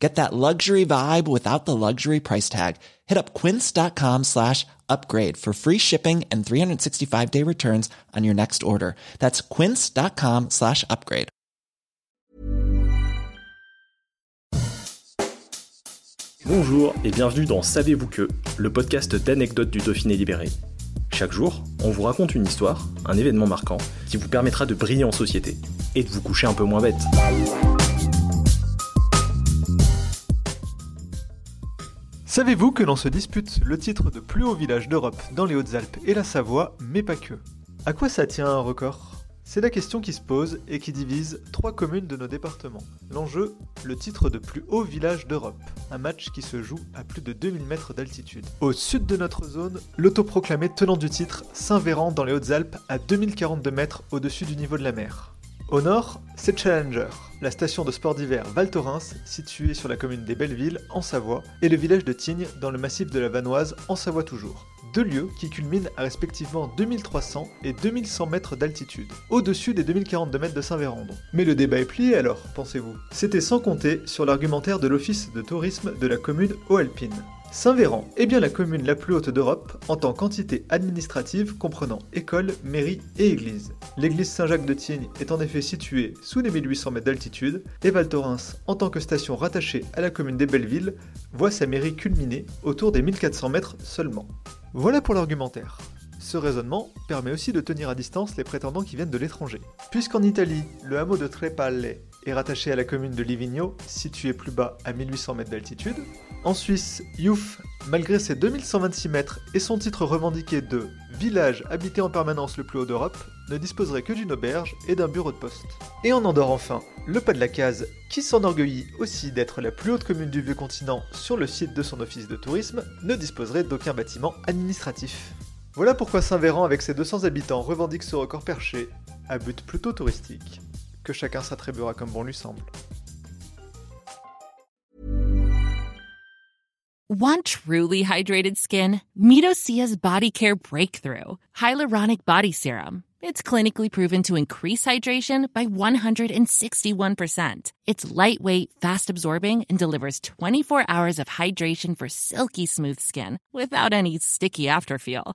Get that luxury vibe without the luxury price tag. Hit up quince.com slash upgrade for free shipping and 365 day returns on your next order. That's quince.com slash upgrade. Bonjour et bienvenue dans Savez-vous que, le podcast d'anecdotes du Dauphiné libéré. Chaque jour, on vous raconte une histoire, un événement marquant, qui vous permettra de briller en société et de vous coucher un peu moins bête. Savez-vous que l'on se dispute le titre de plus haut village d'Europe dans les Hautes-Alpes et la Savoie, mais pas que? À quoi ça tient un record? C'est la question qui se pose et qui divise trois communes de nos départements. L'enjeu, le titre de plus haut village d'Europe, un match qui se joue à plus de 2000 mètres d'altitude. Au sud de notre zone, l'autoproclamé tenant du titre, Saint-Véran dans les Hautes-Alpes à 2042 mètres au-dessus du niveau de la mer. Au nord, c'est Challenger, la station de sport d'hiver Val Thorens, située sur la commune des Bellevilles, en Savoie, et le village de Tignes, dans le massif de la Vanoise, en Savoie toujours. Deux lieux qui culminent à respectivement 2300 et 2100 mètres d'altitude, au-dessus des 2042 mètres de Saint-Vérandon. Mais le débat est plié alors, pensez-vous? C'était sans compter sur l'argumentaire de l'Office de tourisme de la commune Haut-Alpine. Saint-Véran est bien la commune la plus haute d'Europe en tant qu'entité administrative comprenant école, mairie et église. L'église Saint-Jacques de Tignes est en effet située sous les 1800 mètres d'altitude et Val Thorens, en tant que station rattachée à la commune des Bellevilles, voit sa mairie culminer autour des 1400 mètres seulement. Voilà pour l'argumentaire. Ce raisonnement permet aussi de tenir à distance les prétendants qui viennent de l'étranger. Puisqu'en Italie, le hameau de Trepalle est rattaché à la commune de Livigno, située plus bas à 1800 mètres d'altitude. En Suisse, Youf, malgré ses 2126 mètres et son titre revendiqué de village habité en permanence le plus haut d'Europe, ne disposerait que d'une auberge et d'un bureau de poste. Et en Andorre enfin, le pas de la case, qui s'enorgueillit aussi d'être la plus haute commune du vieux continent sur le site de son office de tourisme, ne disposerait d'aucun bâtiment administratif. Voilà pourquoi Saint-Véran avec ses 200 habitants revendique ce record perché, à but plutôt touristique que chacun s'attribuera comme bon lui semble. Want truly hydrated skin? Medocia's Body Care Breakthrough Hyaluronic Body Serum. It's clinically proven to increase hydration by 161%. It's lightweight, fast absorbing, and delivers 24 hours of hydration for silky smooth skin without any sticky afterfeel.